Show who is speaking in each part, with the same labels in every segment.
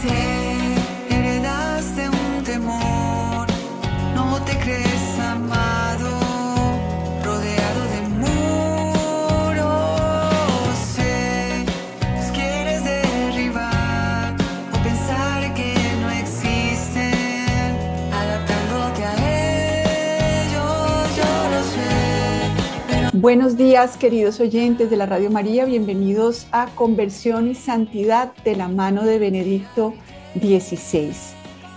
Speaker 1: Sé,
Speaker 2: Buenos días, queridos oyentes de la Radio María, bienvenidos a Conversión y Santidad de la mano de Benedicto XVI.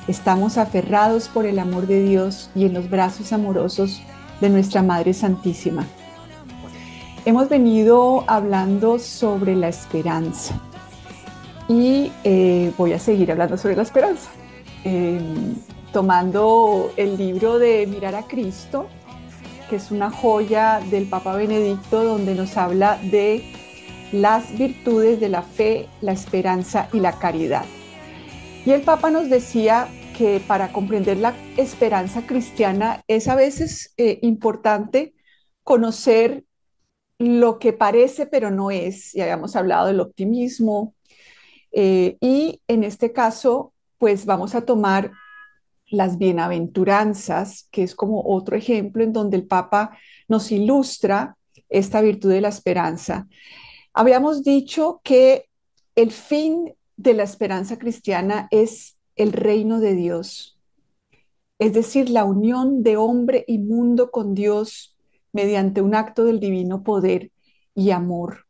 Speaker 2: Estamos aferrados por el amor de Dios y en los brazos amorosos de nuestra Madre Santísima. Hemos venido hablando sobre la esperanza y eh, voy a seguir hablando sobre la esperanza, Eh, tomando el libro de Mirar a Cristo, que es una joya del Papa Benedicto donde nos habla de las virtudes de la fe, la esperanza y la caridad. Y el Papa nos decía que para comprender la esperanza cristiana es a veces eh, importante conocer lo que parece pero no es. Ya habíamos hablado del optimismo eh, y en este caso pues vamos a tomar las bienaventuranzas, que es como otro ejemplo en donde el Papa nos ilustra esta virtud de la esperanza. Habíamos dicho que el fin de la esperanza cristiana es el reino de Dios, es decir, la unión de hombre y mundo con Dios mediante un acto del divino poder y amor.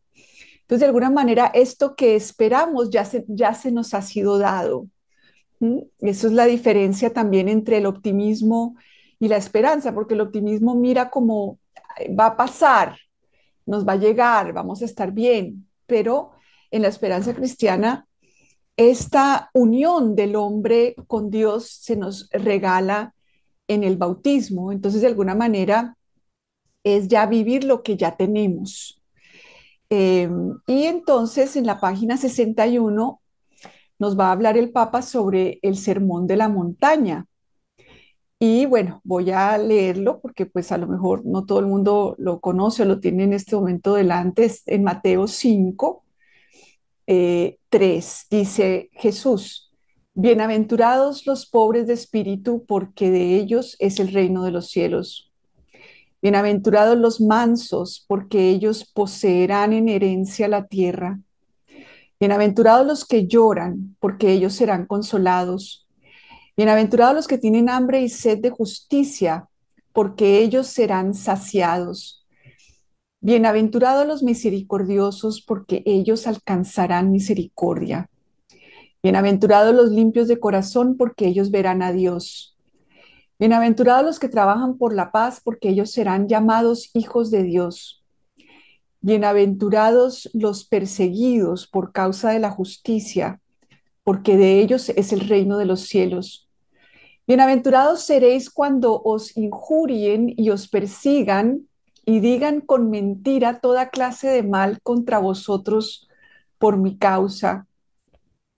Speaker 2: Entonces, de alguna manera, esto que esperamos ya se, ya se nos ha sido dado. Eso es la diferencia también entre el optimismo y la esperanza, porque el optimismo mira como va a pasar, nos va a llegar, vamos a estar bien, pero en la esperanza cristiana, esta unión del hombre con Dios se nos regala en el bautismo, entonces de alguna manera es ya vivir lo que ya tenemos. Eh, y entonces en la página 61 nos va a hablar el Papa sobre el sermón de la montaña. Y bueno, voy a leerlo porque pues a lo mejor no todo el mundo lo conoce o lo tiene en este momento delante. Es en Mateo 5, eh, 3, dice Jesús, bienaventurados los pobres de espíritu porque de ellos es el reino de los cielos. Bienaventurados los mansos porque ellos poseerán en herencia la tierra. Bienaventurados los que lloran, porque ellos serán consolados. Bienaventurados los que tienen hambre y sed de justicia, porque ellos serán saciados. Bienaventurados los misericordiosos, porque ellos alcanzarán misericordia. Bienaventurados los limpios de corazón, porque ellos verán a Dios. Bienaventurados los que trabajan por la paz, porque ellos serán llamados hijos de Dios. Bienaventurados los perseguidos por causa de la justicia, porque de ellos es el reino de los cielos. Bienaventurados seréis cuando os injurien y os persigan y digan con mentira toda clase de mal contra vosotros por mi causa.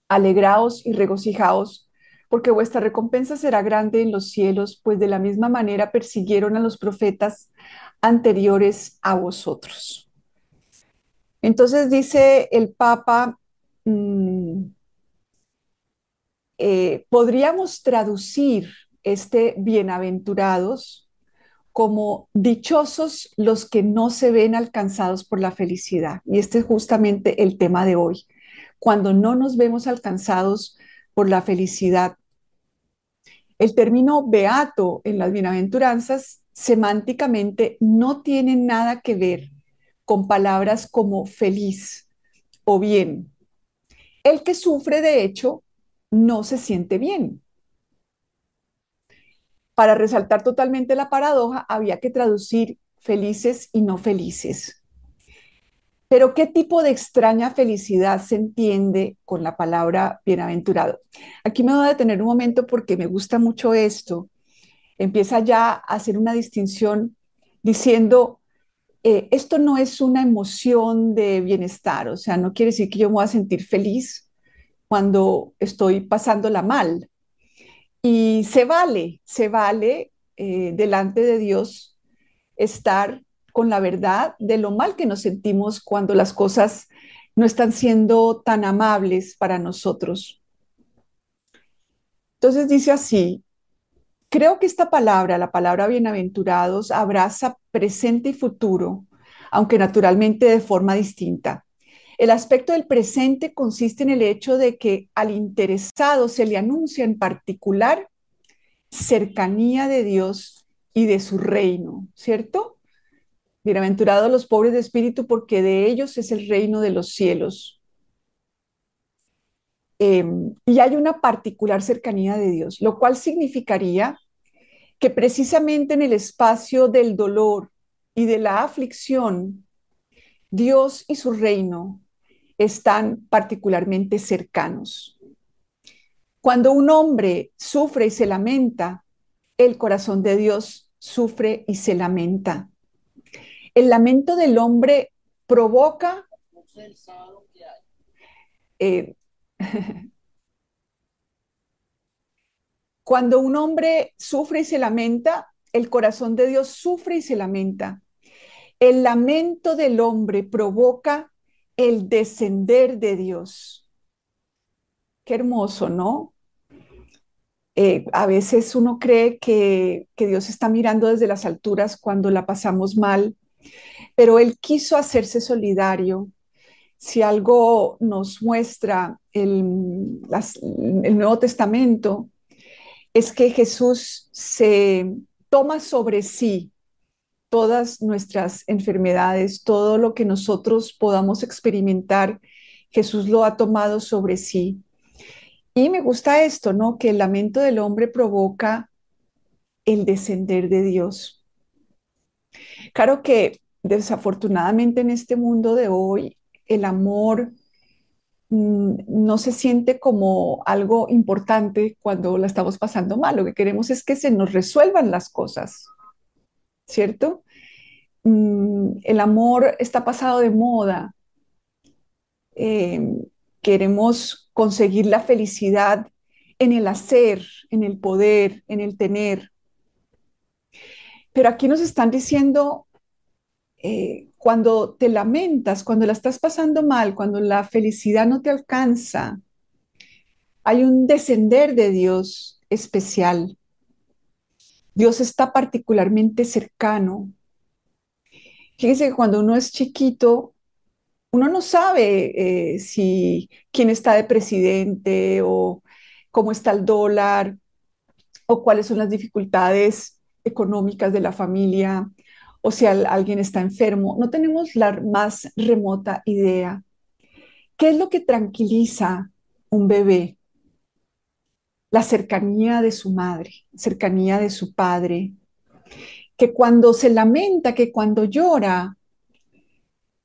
Speaker 2: Alegraos y regocijaos, porque vuestra recompensa será grande en los cielos, pues de la misma manera persiguieron a los profetas anteriores a vosotros. Entonces dice el Papa, mmm, eh, podríamos traducir este bienaventurados como dichosos los que no se ven alcanzados por la felicidad. Y este es justamente el tema de hoy. Cuando no nos vemos alcanzados por la felicidad. El término beato en las bienaventuranzas semánticamente no tiene nada que ver con palabras como feliz o bien. El que sufre, de hecho, no se siente bien. Para resaltar totalmente la paradoja, había que traducir felices y no felices. Pero ¿qué tipo de extraña felicidad se entiende con la palabra bienaventurado? Aquí me voy a detener un momento porque me gusta mucho esto. Empieza ya a hacer una distinción diciendo, eh, esto no es una emoción de bienestar, o sea, no quiere decir que yo me voy a sentir feliz cuando estoy pasándola mal. Y se vale, se vale eh, delante de Dios estar con la verdad de lo mal que nos sentimos cuando las cosas no están siendo tan amables para nosotros. Entonces dice así, creo que esta palabra, la palabra bienaventurados, abraza presente y futuro, aunque naturalmente de forma distinta. El aspecto del presente consiste en el hecho de que al interesado se le anuncia en particular cercanía de Dios y de su reino, ¿cierto? Bienaventurados los pobres de espíritu porque de ellos es el reino de los cielos. Em, y hay una particular cercanía de Dios, lo cual significaría que precisamente en el espacio del dolor y de la aflicción, Dios y su reino están particularmente cercanos. Cuando un hombre sufre y se lamenta, el corazón de Dios sufre y se lamenta. El lamento del hombre provoca eh, Cuando un hombre sufre y se lamenta, el corazón de Dios sufre y se lamenta. El lamento del hombre provoca el descender de Dios. Qué hermoso, ¿no? Eh, a veces uno cree que, que Dios está mirando desde las alturas cuando la pasamos mal, pero Él quiso hacerse solidario si algo nos muestra el, el, Nuevo Testamento, es que Jesús se toma sobre sí todas nuestras enfermedades, todo lo que nosotros podamos experimentar, Jesús lo ha tomado sobre sí. Y me gusta esto, ¿no? Que el lamento del hombre provoca el descender de Dios. Claro que desafortunadamente en este mundo de hoy el amor no se siente como algo importante cuando la estamos pasando mal. Lo que queremos es que se nos resuelvan las cosas, ¿cierto? Mm, el amor está pasado de moda. Em, queremos conseguir la felicidad en el hacer, en el poder, en el tener. Pero aquí nos están diciendo eh, cuando te lamentas, cuando la estás pasando mal, cuando la felicidad no te alcanza, hay un descender de Dios especial. Dios está particularmente cercano. Fíjense que cuando uno es chiquito, uno no sabe eh, si quién está de presidente o cómo está el dólar o cuáles son las dificultades económicas de la familia o si alguien está enfermo. No tenemos la más remota idea. ¿Qué es lo que tranquiliza un bebé? La cercanía de su madre, cercanía de su padre, que cuando se lamenta, que cuando llora,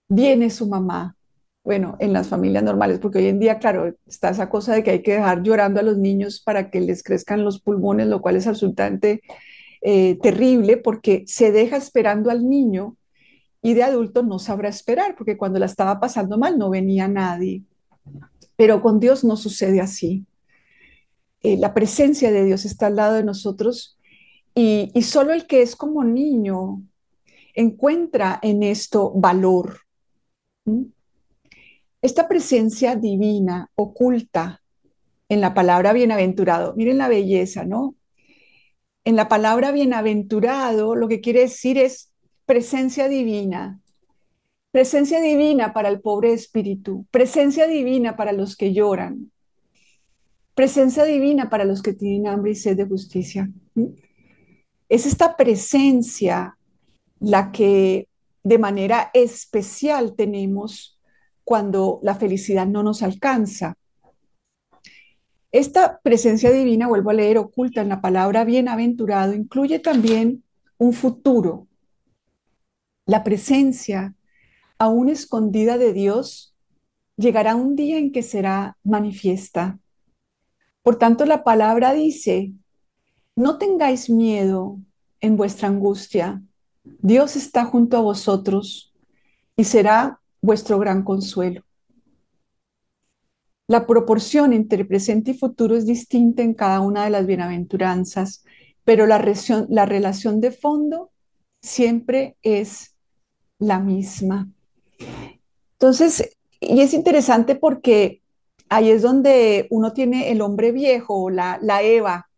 Speaker 2: viene su mamá. Bueno, en las familias normales, porque hoy en día, claro, está esa cosa de que hay que dejar llorando a los niños para que les crezcan los pulmones, lo cual es absolutamente eh, terrible porque se deja esperando al niño y de adulto no sabrá esperar porque cuando la estaba pasando mal no venía nadie. Pero con Dios no sucede así. Eh, la presencia de Dios está al lado de nosotros y, y solo el que es como niño encuentra en esto valor. Esta presencia divina oculta en la palabra bienaventurado, miren la belleza, ¿no? En la palabra bienaventurado lo que quiere decir es presencia divina. Presencia divina para el pobre espíritu, presencia divina para los que lloran, presencia divina para los que tienen hambre y sed de justicia. Es esta presencia la que de manera especial tenemos cuando la felicidad no nos alcanza. Esta presencia divina, vuelvo a leer, oculta en la palabra bienaventurado, incluye también un futuro. La presencia aún escondida de Dios llegará un día en que será manifiesta. Por tanto, la palabra dice, no tengáis miedo en vuestra angustia. Dios está junto a vosotros y será vuestro gran consuelo. La proporción entre presente y futuro es distinta en cada una de las bienaventuranzas, pero la, la relación de fondo siempre es la misma. Entonces, y es interesante porque ahí es donde uno tiene el hombre viejo, la, la Eva,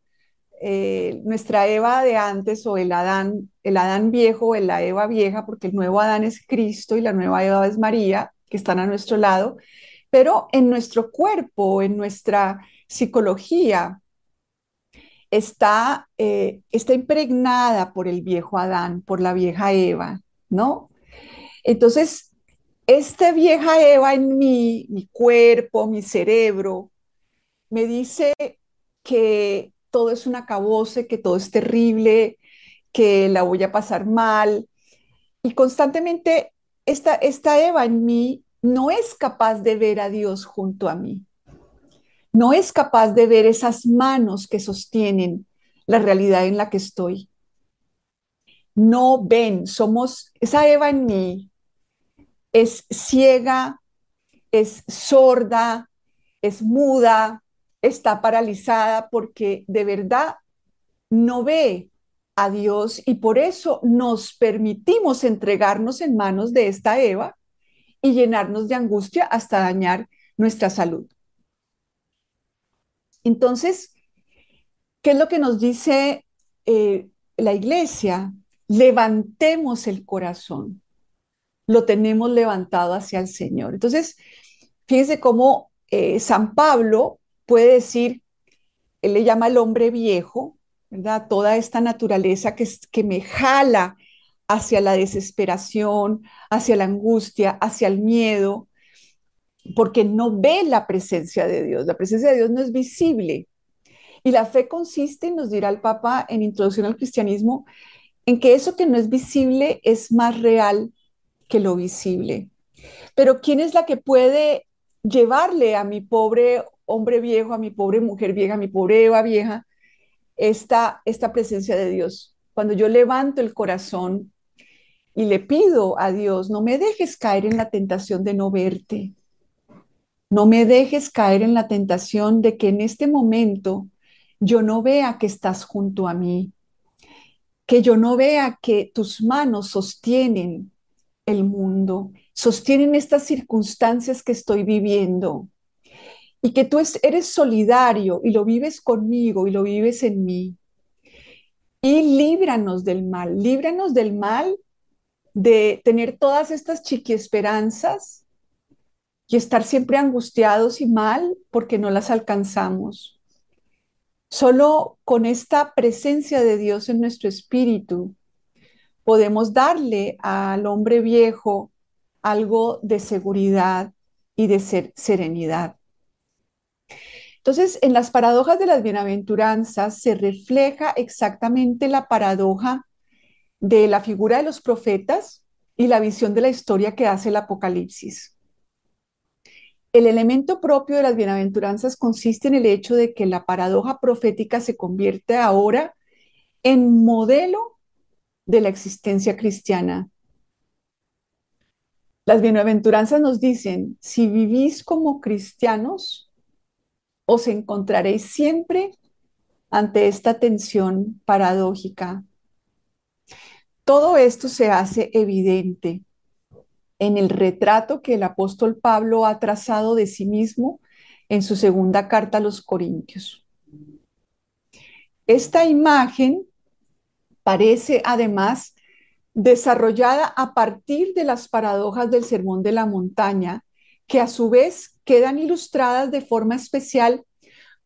Speaker 2: eh, nuestra Eva de antes o el Adán, el Adán viejo o la Eva vieja, porque el nuevo Adán es Cristo y la nueva Eva es María, que están a nuestro lado, pero en nuestro cuerpo, en nuestra psicología, está, eh, está impregnada por el viejo Adán, por la vieja Eva, ¿no? Entonces, esta vieja Eva en mí, mi cuerpo, mi cerebro, me dice que todo es un acabose, que todo es terrible, que la voy a pasar mal. Y constantemente esta, esta Eva en mí no es capaz de ver a Dios junto a mí. No es capaz de ver esas manos que sostienen la realidad en la que estoy. No ven, somos, esa Eva en mí es ciega, es sorda, es muda, está paralizada porque de verdad no ve a Dios y por eso nos permitimos entregarnos en manos de esta Eva y llenarnos de angustia hasta dañar nuestra salud. Entonces, ¿qué es lo que nos dice eh, la iglesia? Levantemos el corazón. Lo tenemos levantado hacia el Señor. Entonces, fíjense cómo eh, San Pablo puede decir, él le llama el hombre viejo, ¿verdad? Toda esta naturaleza que, que me jala hacia la desesperación, hacia la angustia, hacia el miedo, porque no ve la presencia de Dios. La presencia de Dios no es visible. Y la fe consiste, nos dirá el Papa en Introducción al Cristianismo, en que eso que no es visible es más real que lo visible. Pero ¿quién es la que puede llevarle a mi pobre hombre viejo, a mi pobre mujer vieja, a mi pobre Eva vieja, esta, esta presencia de Dios. Cuando yo levanto el corazón y le pido a Dios, no me dejes caer en la tentación de no verte. No me dejes caer en la tentación de que en este momento yo no vea que estás junto a mí, que yo no vea que tus manos sostienen el mundo, sostienen estas circunstancias que estoy viviendo y que tú eres solidario y lo vives conmigo y lo vives en mí. Y líbranos del mal, líbranos del mal de tener todas estas chiquiesperanzas y estar siempre angustiados y mal porque no las alcanzamos. Solo con esta presencia de Dios en nuestro espíritu podemos darle al hombre viejo algo de seguridad y de ser serenidad. Entonces, en las paradojas de las bienaventuranzas se refleja exactamente la paradoja de la figura de los profetas y la visión de la historia que hace el Apocalipsis. El elemento propio de las bienaventuranzas consiste en el hecho de que la paradoja profética se convierte ahora en modelo de la existencia cristiana. Las bienaventuranzas nos dicen, si vivís como cristianos, os encontraréis siempre ante esta tensión paradójica. Todo esto se hace evidente en el retrato que el apóstol Pablo ha trazado de sí mismo en su segunda carta a los Corintios. Esta imagen parece además desarrollada a partir de las paradojas del Sermón de la Montaña, que a su vez quedan ilustradas de forma especial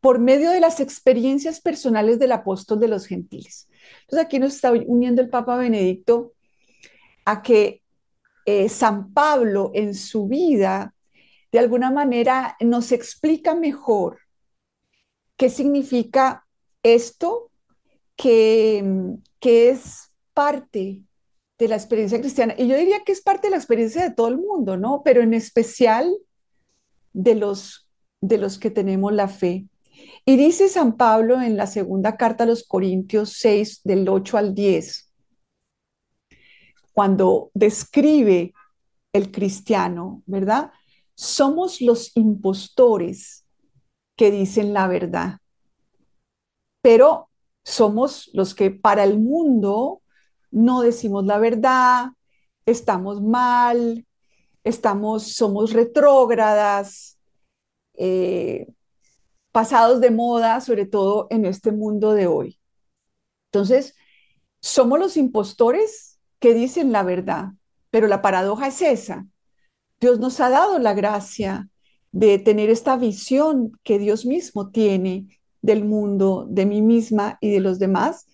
Speaker 2: por medio de las experiencias personales del apóstol de los gentiles. Entonces aquí nos está uniendo el Papa Benedicto a que eh, San Pablo en su vida, de alguna manera, nos explica mejor qué significa esto que, que es parte de la experiencia cristiana. Y yo diría que es parte de la experiencia de todo el mundo, ¿no? Pero en especial de los, de los que tenemos la fe. Y dice San Pablo en la segunda carta a los Corintios 6, del 8 al 10, cuando describe el cristiano, ¿verdad? Somos los impostores que dicen la verdad, pero somos los que para el mundo no decimos la verdad, estamos mal, estamos, somos retrógradas, eh, pasados de moda, sobre todo en este mundo de hoy. Entonces, somos los impostores que dicen la verdad, pero la paradoja es esa. Dios nos ha dado la gracia de tener esta visión que Dios mismo tiene del mundo, de mí misma y de los demás,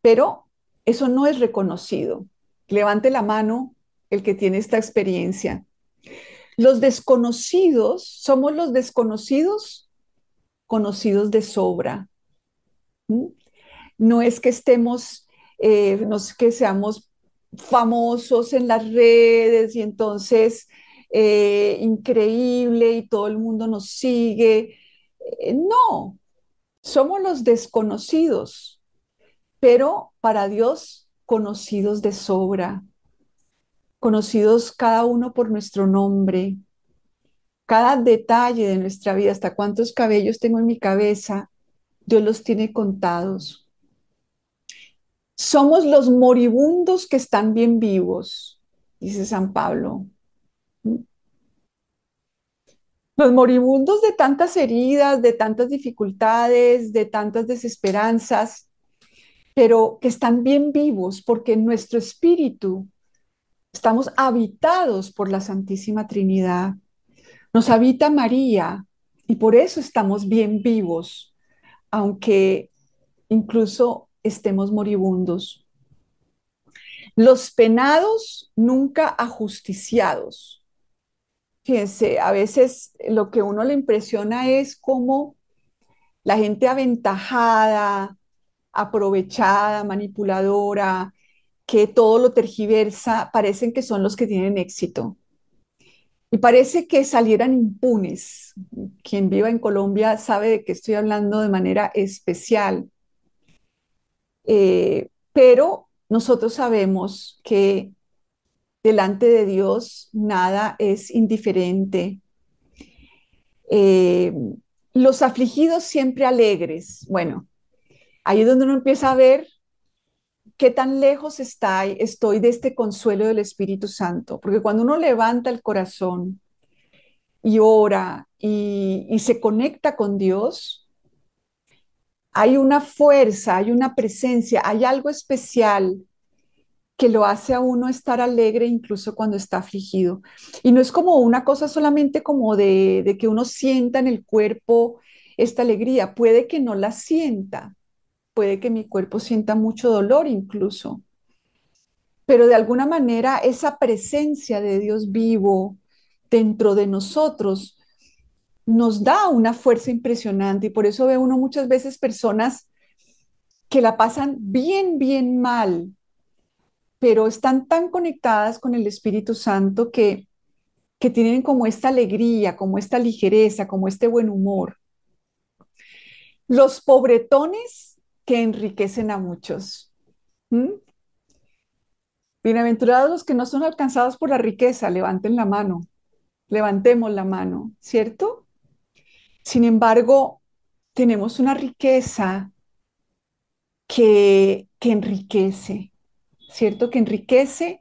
Speaker 2: pero eso no es reconocido. Levante la mano el que tiene esta experiencia. Los desconocidos, somos los desconocidos conocidos de sobra. No es que estemos, eh, no es que seamos famosos en las redes y entonces eh, increíble y todo el mundo nos sigue. Eh, no, somos los desconocidos, pero para Dios conocidos de sobra, conocidos cada uno por nuestro nombre, cada detalle de nuestra vida, hasta cuántos cabellos tengo en mi cabeza, Dios los tiene contados. Somos los moribundos que están bien vivos, dice San Pablo. Los moribundos de tantas heridas, de tantas dificultades, de tantas desesperanzas, pero que están bien vivos porque en nuestro espíritu estamos habitados por la Santísima Trinidad. Nos habita María y por eso estamos bien vivos, aunque incluso estemos moribundos. Los penados nunca ajusticiados. Fíjense, a veces lo que uno le impresiona es cómo la gente aventajada, aprovechada, manipuladora, que todo lo tergiversa, parecen que son los que tienen éxito. Y parece que salieran impunes. Quien viva en Colombia sabe de qué estoy hablando de manera especial. Eh, pero nosotros sabemos que delante de Dios nada es indiferente. Eh, los afligidos siempre alegres. Bueno, ahí es donde uno empieza a ver qué tan lejos está, estoy de este consuelo del Espíritu Santo, porque cuando uno levanta el corazón y ora y, y se conecta con Dios, hay una fuerza, hay una presencia, hay algo especial que lo hace a uno estar alegre incluso cuando está afligido. Y no es como una cosa solamente como de, de, que uno sienta en el cuerpo esta alegría, puede que no la sienta, puede que mi cuerpo sienta mucho dolor incluso, pero de alguna manera esa presencia de Dios vivo dentro de nosotros nos da una fuerza impresionante y por eso ve uno muchas veces personas que la pasan bien, bien mal, pero están tan conectadas con el Espíritu Santo que, que tienen como esta alegría, como esta ligereza, como este buen humor. Los pobretones que enriquecen a muchos. Bienaventurados los que no son alcanzados por la riqueza, levanten la mano, levantemos la mano, ¿cierto? Sin embargo, tenemos una riqueza que, que enriquece, ¿cierto? Que enriquece,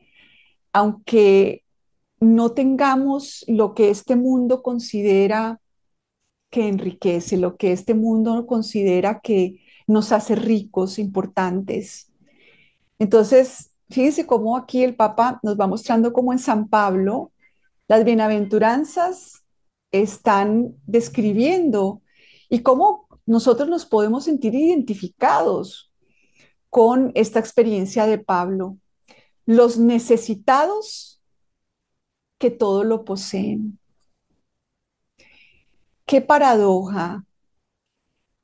Speaker 2: aunque no tengamos lo que este mundo considera que enriquece, lo que este mundo considera que, nos hace ricos, importantes. Entonces, fíjense cómo aquí el Papa nos va mostrando cómo en San Pablo las bienaventuranzas están describiendo y cómo nosotros nos podemos sentir identificados con esta experiencia de Pablo. Los necesitados que todo lo poseen. Qué paradoja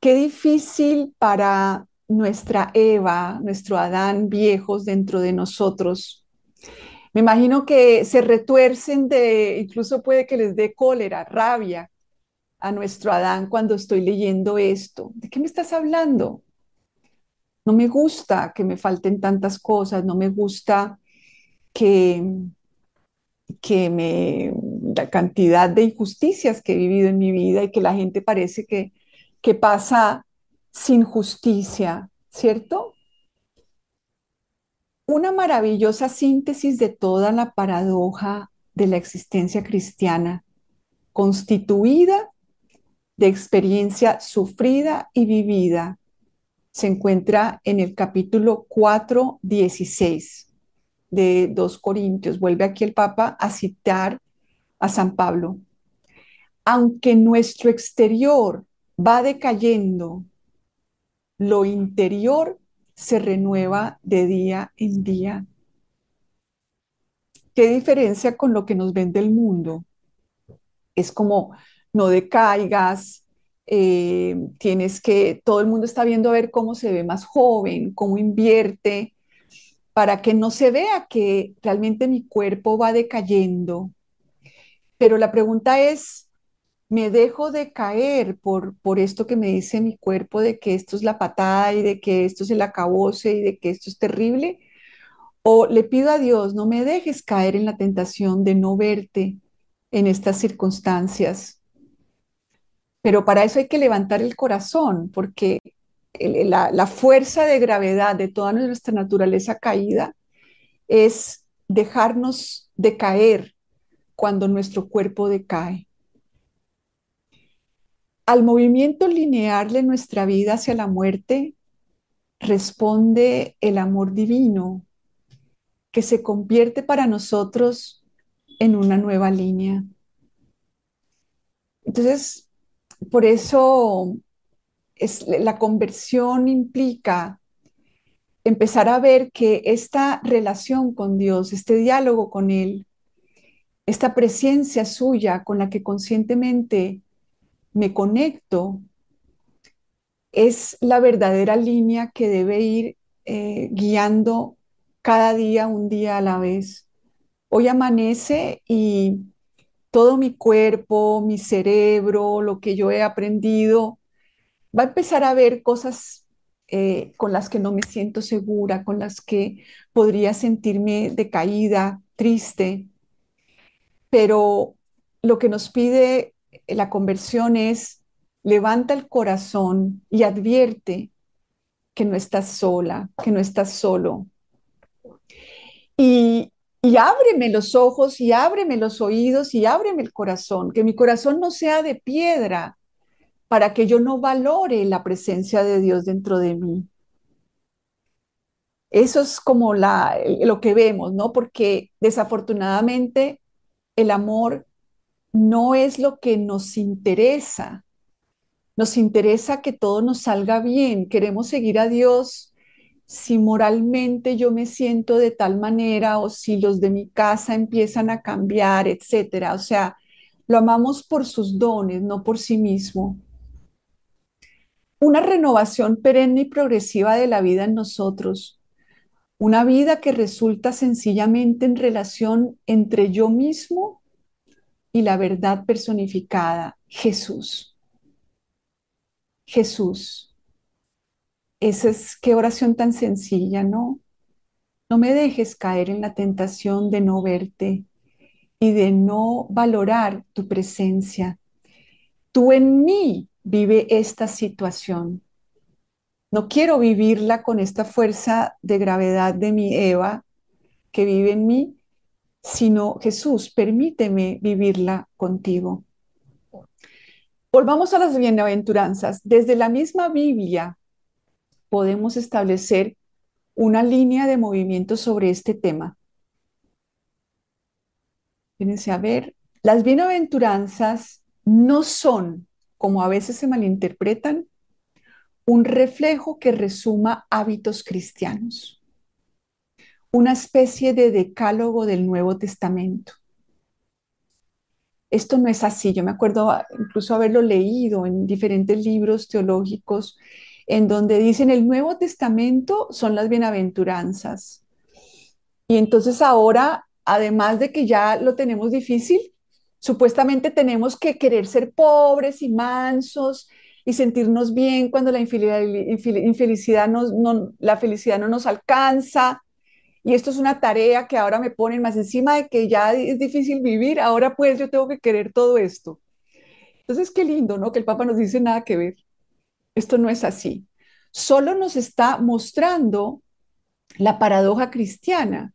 Speaker 2: Qué difícil para nuestra Eva, nuestro Adán viejos dentro de nosotros. Me imagino que se retuercen de, incluso puede que les dé cólera, rabia a nuestro Adán cuando estoy leyendo esto. ¿De qué me estás hablando? No me gusta que me falten tantas cosas, no me gusta que, que me, la cantidad de injusticias que he vivido en mi vida y que la gente parece que que pasa sin justicia, ¿cierto? Una maravillosa síntesis de toda la paradoja de la existencia cristiana, constituida de experiencia sufrida y vivida se encuentra en el capítulo 4, 16 de 2 Corintios. Vuelve aquí el Papa a citar a San Pablo. Aunque nuestro exterior va decayendo, lo interior se renueva de día en día. ¿Qué diferencia con lo que nos vende el mundo? Es como no decaigas, eh, tienes que, todo el mundo está viendo a ver cómo se ve más joven, cómo invierte, para que no se vea que realmente mi cuerpo va decayendo. Pero la pregunta es, ¿me dejo de caer por, por esto que me dice mi cuerpo de que esto es la patada y de que esto es el acabose y de que esto es terrible? ¿O le pido a Dios, no me dejes caer en la tentación de no verte en estas circunstancias? Pero para eso hay que levantar el corazón, porque la, la, fuerza de gravedad de toda nuestra naturaleza caída es dejarnos de caer cuando nuestro cuerpo decae. Al movimiento lineal de nuestra vida hacia la muerte responde el amor divino que se convierte para nosotros en una nueva línea. Entonces, por eso es, la conversión implica empezar a ver que esta relación con Dios, este diálogo con Él, esta presencia suya con la que conscientemente me conecto, es la verdadera línea que debe ir eh, guiando cada día, un día a la vez. Hoy amanece y todo mi cuerpo, mi cerebro, lo que yo he aprendido, va a empezar a ver cosas eh, con las que no me siento segura, con las que podría sentirme decaída, triste. Pero lo que nos pide la conversión es levanta el corazón y advierte que no estás sola, que no estás solo. Y, y ábreme los ojos y ábreme los oídos y ábreme el corazón, que mi corazón no sea de piedra, para que yo no valore la presencia de Dios dentro de mí. Eso es como la, lo que vemos, ¿no? Porque desafortunadamente el amor no es lo que nos interesa. Nos interesa que todo nos salga bien. Queremos seguir a Dios si moralmente yo me siento de tal manera o si los de mi casa empiezan a cambiar, etcétera. O sea, lo amamos por sus dones, no por sí mismo una renovación perenne y progresiva de la vida en nosotros, una vida que resulta sencillamente en relación entre yo mismo y la verdad personificada, Jesús. Jesús. Esa es qué oración tan sencilla, ¿no? No me dejes caer en la tentación de no verte y de no valorar tu presencia. Tú en mí vive esta situación. No quiero vivirla con esta fuerza de gravedad de mi Eva que vive en mí, sino Jesús, permíteme vivirla contigo. Volvamos a las bienaventuranzas. Desde la misma Biblia podemos establecer una línea de movimiento sobre este tema. Fíjense a ver, las bienaventuranzas no son como a veces se malinterpretan, un reflejo que resuma hábitos cristianos, una especie de decálogo del Nuevo Testamento. Esto no es así. Yo me acuerdo incluso haberlo leído en diferentes libros teológicos en donde dicen el Nuevo Testamento son las bienaventuranzas. Y entonces ahora, además de que ya lo tenemos difícil, Supuestamente tenemos que querer ser pobres y mansos y sentirnos bien cuando la infelicidad la felicidad no nos alcanza. Y esto es una tarea que ahora me ponen más encima de que ya es difícil vivir, ahora pues yo tengo que querer todo esto. Entonces, qué lindo, ¿no? Que el Papa nos dice nada que ver. Esto no es así. Solo nos está mostrando la paradoja cristiana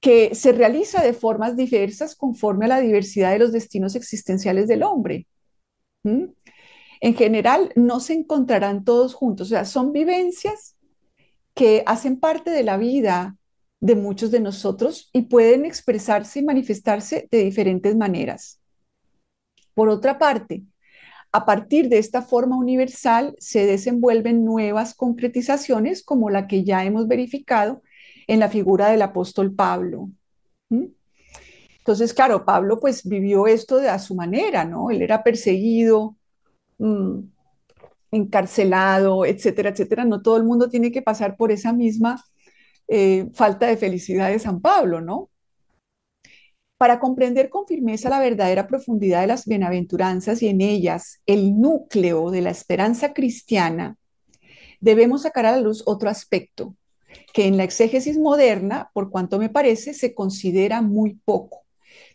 Speaker 2: que se realiza de formas diversas conforme a la diversidad de los destinos existenciales del hombre. En general, no se encontrarán todos juntos, o sea, son vivencias que hacen parte de la vida de muchos de nosotros y pueden expresarse y manifestarse de diferentes maneras. Por otra parte, a partir de esta forma universal se desenvuelven nuevas concretizaciones como la que ya hemos verificado en la figura del apóstol Pablo. Entonces, claro, Pablo pues vivió esto de a su manera, ¿no? Él era perseguido, mm, encarcelado, etcétera, etcétera. No todo el mundo tiene que pasar por esa misma eh, falta de felicidad de San Pablo, ¿no? Para comprender con firmeza la verdadera profundidad de las bienaventuranzas y en ellas el núcleo de la esperanza cristiana, debemos sacar a la luz otro aspecto que en la exégesis moderna, por cuanto me parece, se considera muy poco,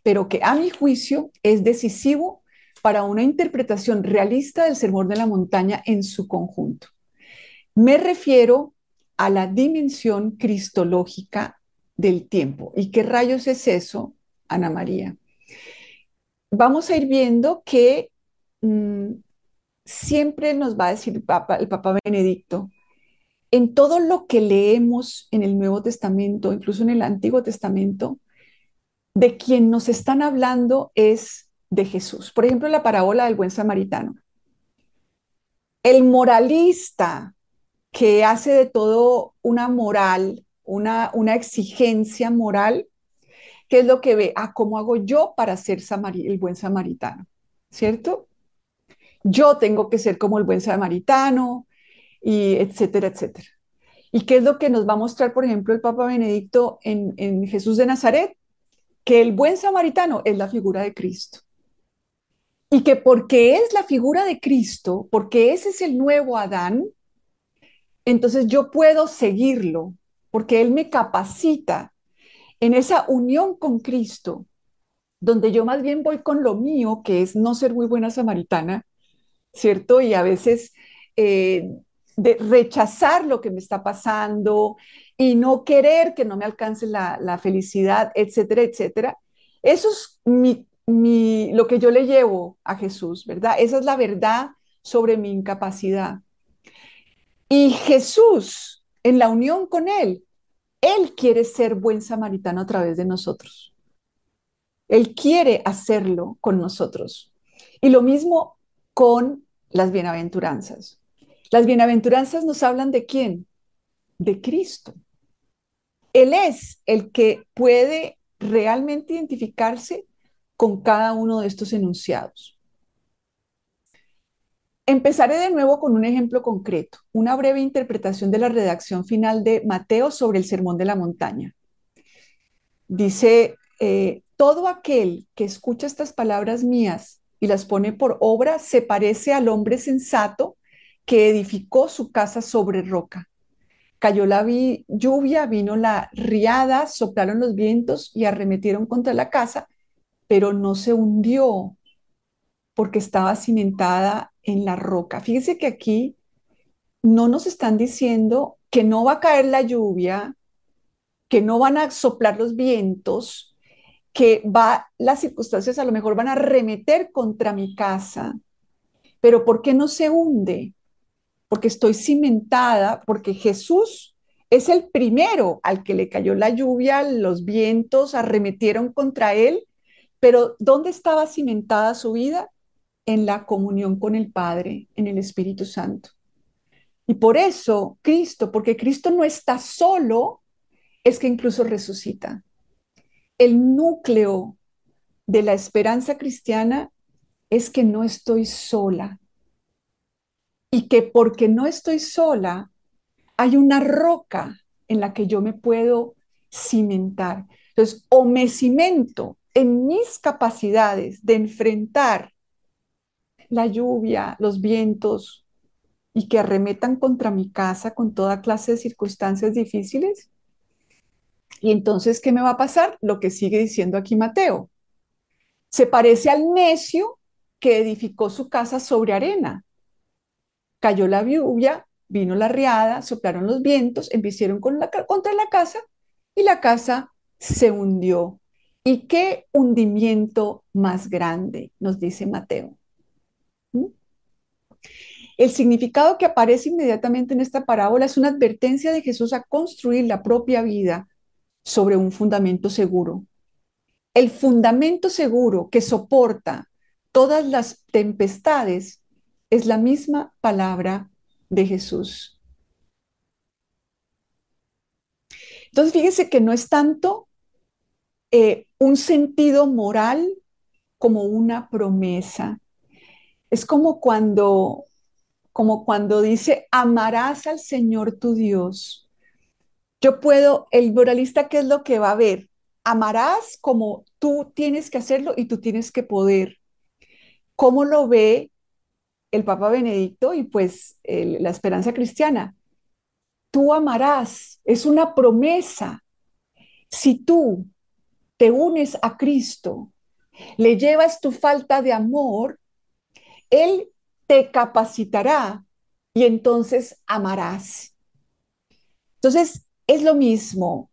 Speaker 2: pero que a mi juicio es decisivo para una interpretación realista del Sermón de la Montaña en su conjunto. Me refiero a la dimensión cristológica del tiempo. ¿Y qué rayos es eso, Ana María? Vamos a ir viendo que mm, siempre nos va a decir el Papa, el Papa Benedicto, en todo lo que leemos en el Nuevo Testamento, incluso en el Antiguo Testamento, de quien nos están hablando es de Jesús. Por ejemplo, la parábola del buen samaritano. El moralista que hace de todo una moral, una, una exigencia moral, ¿qué es lo que ve? Ah, ¿cómo hago yo para ser el buen samaritano? ¿Cierto? Yo tengo que ser como el buen samaritano, y etcétera, etcétera. ¿Y qué es lo que nos va a mostrar, por ejemplo, el Papa Benedicto en, en Jesús de Nazaret? Que el buen samaritano es la figura de Cristo. Y que porque es la figura de Cristo, porque ese es el nuevo Adán, entonces yo puedo seguirlo, porque Él me capacita en esa unión con Cristo, donde yo más bien voy con lo mío, que es no ser muy buena samaritana, ¿cierto? Y a veces eh, de rechazar lo que me está pasando y no querer que no me alcance la, felicidad, etcétera, etcétera. Eso es lo que yo le llevo a Jesús, ¿verdad? Esa es la verdad sobre mi incapacidad. Y Jesús, en la unión con Él, Él quiere ser buen samaritano a través de nosotros. Él quiere hacerlo con nosotros. Y lo mismo con las bienaventuranzas. Las bienaventuranzas nos hablan de quién? De Cristo. Él es el que puede realmente identificarse con cada uno de estos enunciados. Empezaré de nuevo con un ejemplo concreto, una breve interpretación de la redacción final de Mateo sobre el Sermón de la Montaña. Dice, eh, todo aquel que escucha estas palabras mías y las pone por obra se parece al hombre sensato que edificó su casa sobre roca. Cayó la lluvia, vino la riada, soplaron los vientos y arremetieron contra la casa, pero no se hundió porque estaba cimentada en la roca. Fíjense que aquí no nos están diciendo que no va a caer la lluvia, que no van a soplar los vientos, que va, las circunstancias a lo mejor van a arremeter contra mi casa, pero ¿por qué no se hunde? porque estoy cimentada, porque Jesús es el primero al que le cayó la lluvia, los vientos arremetieron contra él, pero ¿dónde estaba cimentada su vida? En la comunión con el Padre, en el Espíritu Santo. Y por eso Cristo, porque Cristo no está solo, es que incluso resucita. El núcleo de la esperanza cristiana es que no estoy sola, y que porque no estoy sola, hay una roca en la que yo me puedo cimentar. Entonces, o me cimento en mis capacidades de enfrentar la lluvia, los vientos y que arremetan contra mi casa con toda clase de circunstancias difíciles. Y entonces, ¿qué me va a pasar? Lo que sigue diciendo aquí Mateo. Se parece al necio que edificó su casa sobre arena cayó la lluvia, vino la riada, soplaron los vientos, embistieron contra la casa y la casa se hundió. ¿Y qué hundimiento más grande? Nos dice Mateo. El significado que aparece inmediatamente en esta parábola es una advertencia de Jesús a construir la propia vida sobre un fundamento seguro. El fundamento seguro que soporta todas las tempestades es la misma palabra de Jesús. Entonces, fíjense que no es tanto eh, un sentido moral como una promesa. Es como cuando, como cuando dice, amarás al Señor tu Dios. Yo puedo, el moralista, ¿qué es lo que va a ver? Amarás como tú tienes que hacerlo y tú tienes que poder. ¿Cómo lo ve el Papa Benedicto y pues la esperanza cristiana? Tú amarás, es una promesa. Si tú te unes a Cristo, le llevas tu falta de amor, Él te capacitará y entonces amarás. Entonces, es lo mismo.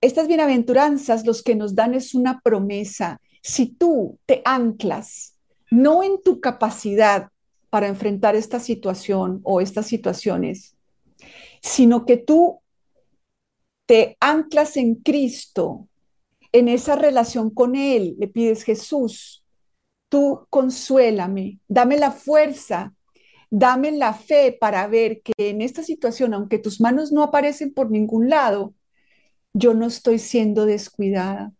Speaker 2: Estas bienaventuranzas los que nos dan es una promesa. Si tú te anclas no en tu capacidad para enfrentar esta situación o estas situaciones, sino que tú te anclas en Cristo, en esa relación con Él, le pides, Jesús, tú consuélame, dame la fuerza, dame la fe para ver que en esta situación, aunque tus manos no aparecen por ningún lado, yo no estoy siendo descuidada.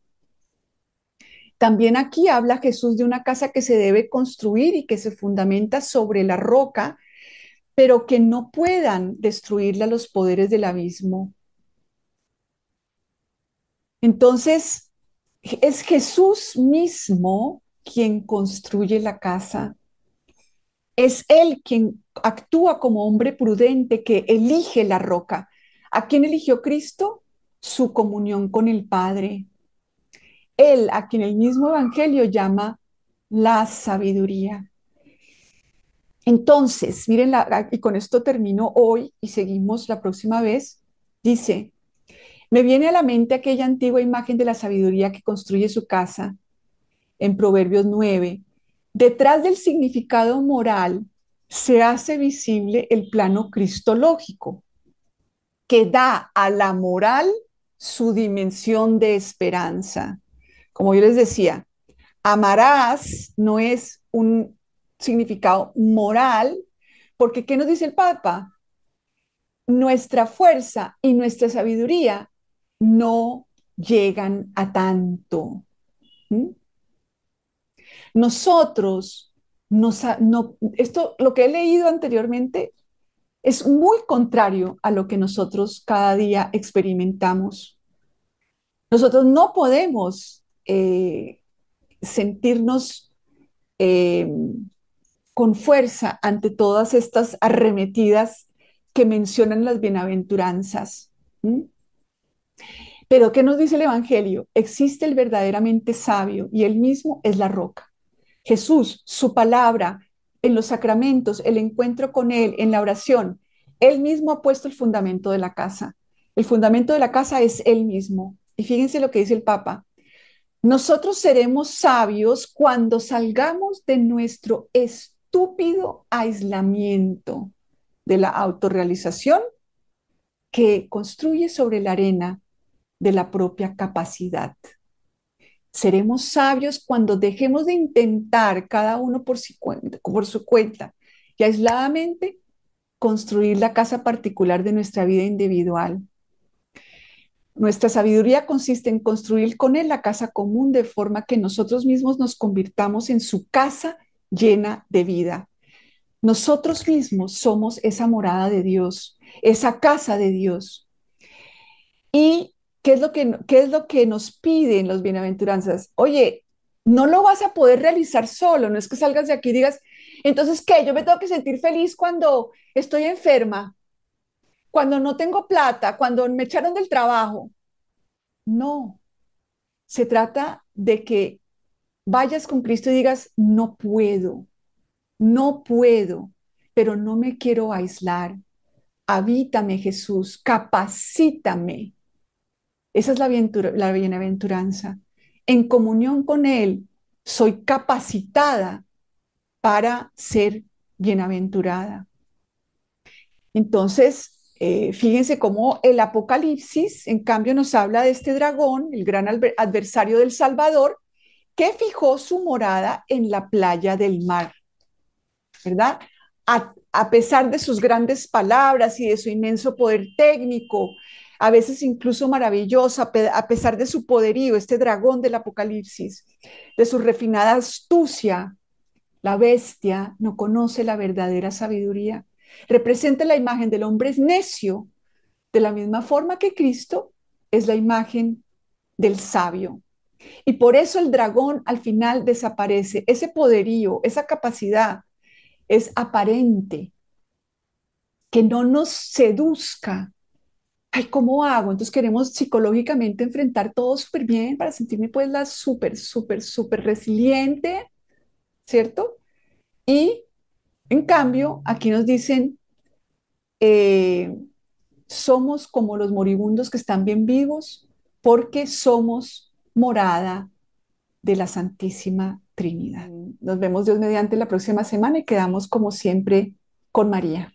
Speaker 2: También aquí habla Jesús de una casa que se debe construir y que se fundamenta sobre la roca, pero que no puedan destruirla los poderes del abismo. Entonces, es Jesús mismo quien construye la casa. Es Él quien actúa como hombre prudente que elige la roca. ¿A quién eligió Cristo? Su comunión con el Padre. Él, a quien el mismo Evangelio llama la sabiduría. Entonces, miren, y con esto termino hoy y seguimos la próxima vez, dice, me viene a la mente aquella antigua imagen de la sabiduría que construye su casa en Proverbios 9. Detrás del significado moral se hace visible el plano cristológico, que da a la moral su dimensión de esperanza. Como yo les decía, amarás no es un significado moral, porque ¿qué nos dice el Papa? Nuestra fuerza y nuestra sabiduría no llegan a tanto. Nosotros, nos, no, esto, lo que he leído anteriormente, es muy contrario a lo que nosotros cada día experimentamos. Nosotros no podemos eh, sentirnos eh, con fuerza ante todas estas arremetidas que mencionan las bienaventuranzas. Pero ¿qué nos dice el Evangelio? Existe el verdaderamente sabio y él mismo es la roca. Jesús, su palabra, en los sacramentos, el encuentro con Él, en la oración, Él mismo ha puesto el fundamento de la casa. El fundamento de la casa es Él mismo. Y fíjense lo que dice el Papa. Nosotros seremos sabios cuando salgamos de nuestro estúpido aislamiento de la autorrealización que construye sobre la arena de la propia capacidad. Seremos sabios cuando dejemos de intentar cada uno por su, cuenta, y aisladamente construir la casa particular de nuestra vida individual. Nuestra sabiduría consiste en construir con Él la casa común de forma que nosotros mismos nos convirtamos en su casa llena de vida. Nosotros mismos somos esa morada de Dios, esa casa de Dios. Y ¿qué es lo que, nos piden los bienaventuranzas? Oye, no lo vas a poder realizar solo, no es que salgas de aquí y digas, entonces, ¿qué? Yo me tengo que sentir feliz cuando estoy enferma, cuando no tengo plata, cuando me echaron del trabajo. No, se trata de que vayas con Cristo y digas, no puedo, no puedo, pero no me quiero aislar. Habítame Jesús, capacítame esa es la, la bienaventuranza. En comunión con Él, soy capacitada para ser bienaventurada. Entonces, eh, fíjense cómo el Apocalipsis, en cambio, nos habla de este dragón, el gran adversario del Salvador, que fijó su morada en la playa del mar, ¿verdad? A, a pesar de sus grandes palabras y de su inmenso poder técnico, a veces incluso maravilloso, a pesar de su poderío, este dragón del Apocalipsis, de su refinada astucia, la bestia no conoce la verdadera sabiduría. Representa la imagen del hombre necio, de la misma forma que Cristo es la imagen del sabio. Y por eso el dragón al final desaparece. Ese poderío, esa capacidad es aparente, que no nos seduzca. Ay, ¿cómo hago? Entonces queremos psicológicamente enfrentar todo súper bien para sentirme pues la súper, súper, súper resiliente, ¿cierto? Y en cambio, aquí nos dicen, eh, somos como los moribundos que están bien vivos porque somos morada de la Santísima Trinidad. Nos vemos Dios mediante la próxima semana y quedamos como siempre con María.